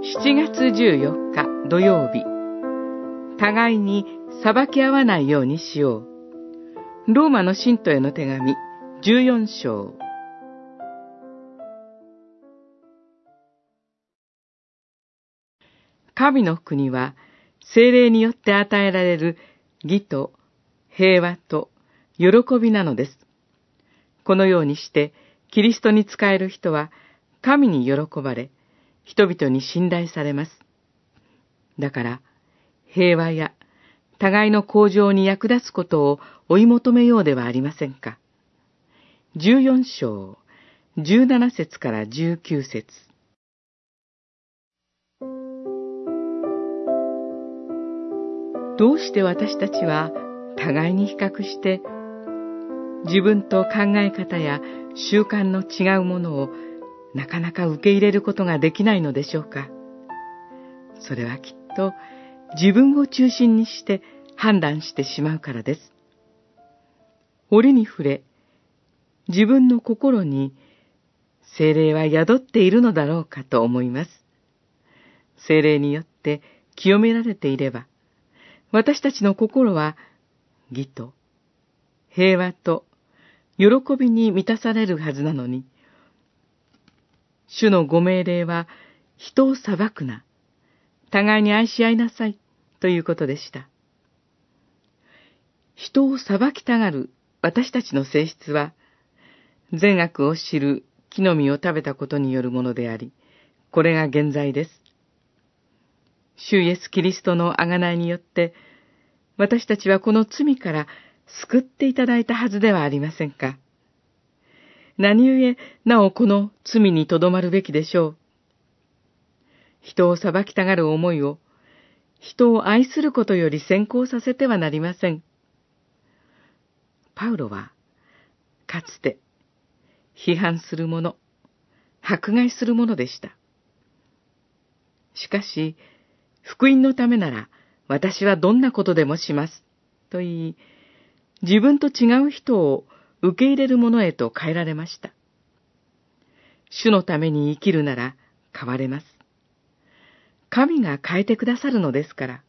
7月14日土曜日、互いに裁き合わないようにしよう。ローマの信徒への手紙14章。神の国は精霊によって与えられる義と平和と喜びなのです。このようにしてキリストに仕える人は神に喜ばれ、人々に信頼されます。だから、平和や互いの向上に役立つことを追い求めようではありませんか。14章、17節から19節どうして私たちは互いに比較して自分と考え方や習慣の違うものをなかなか受け入れることができないのでしょうか。それはきっと自分を中心にして判断してしまうからです。折に触れ、自分の心に精霊は宿っているのだろうかと思います。精霊によって清められていれば、私たちの心は義と平和と喜びに満たされるはずなのに、主のご命令は人を裁くな、互いに愛し合いなさいということでした。人を裁きたがる私たちの性質は、善悪を知る木の実を食べたことによるものであり、これが現在です。主イエス・キリストの贖いによって、私たちはこの罪から救っていただいたはずではありませんか。何故、なおこの罪にとどまるべきでしょう。人を裁きたがる思いを、人を愛することより先行させてはなりません。パウロは、かつて、批判する者、迫害する者でした。しかし、福音のためなら、私はどんなことでもします。と言い、自分と違う人を受け入れるものへと変えられました。主のために生きるなら変われます。神が変えてくださるのですから。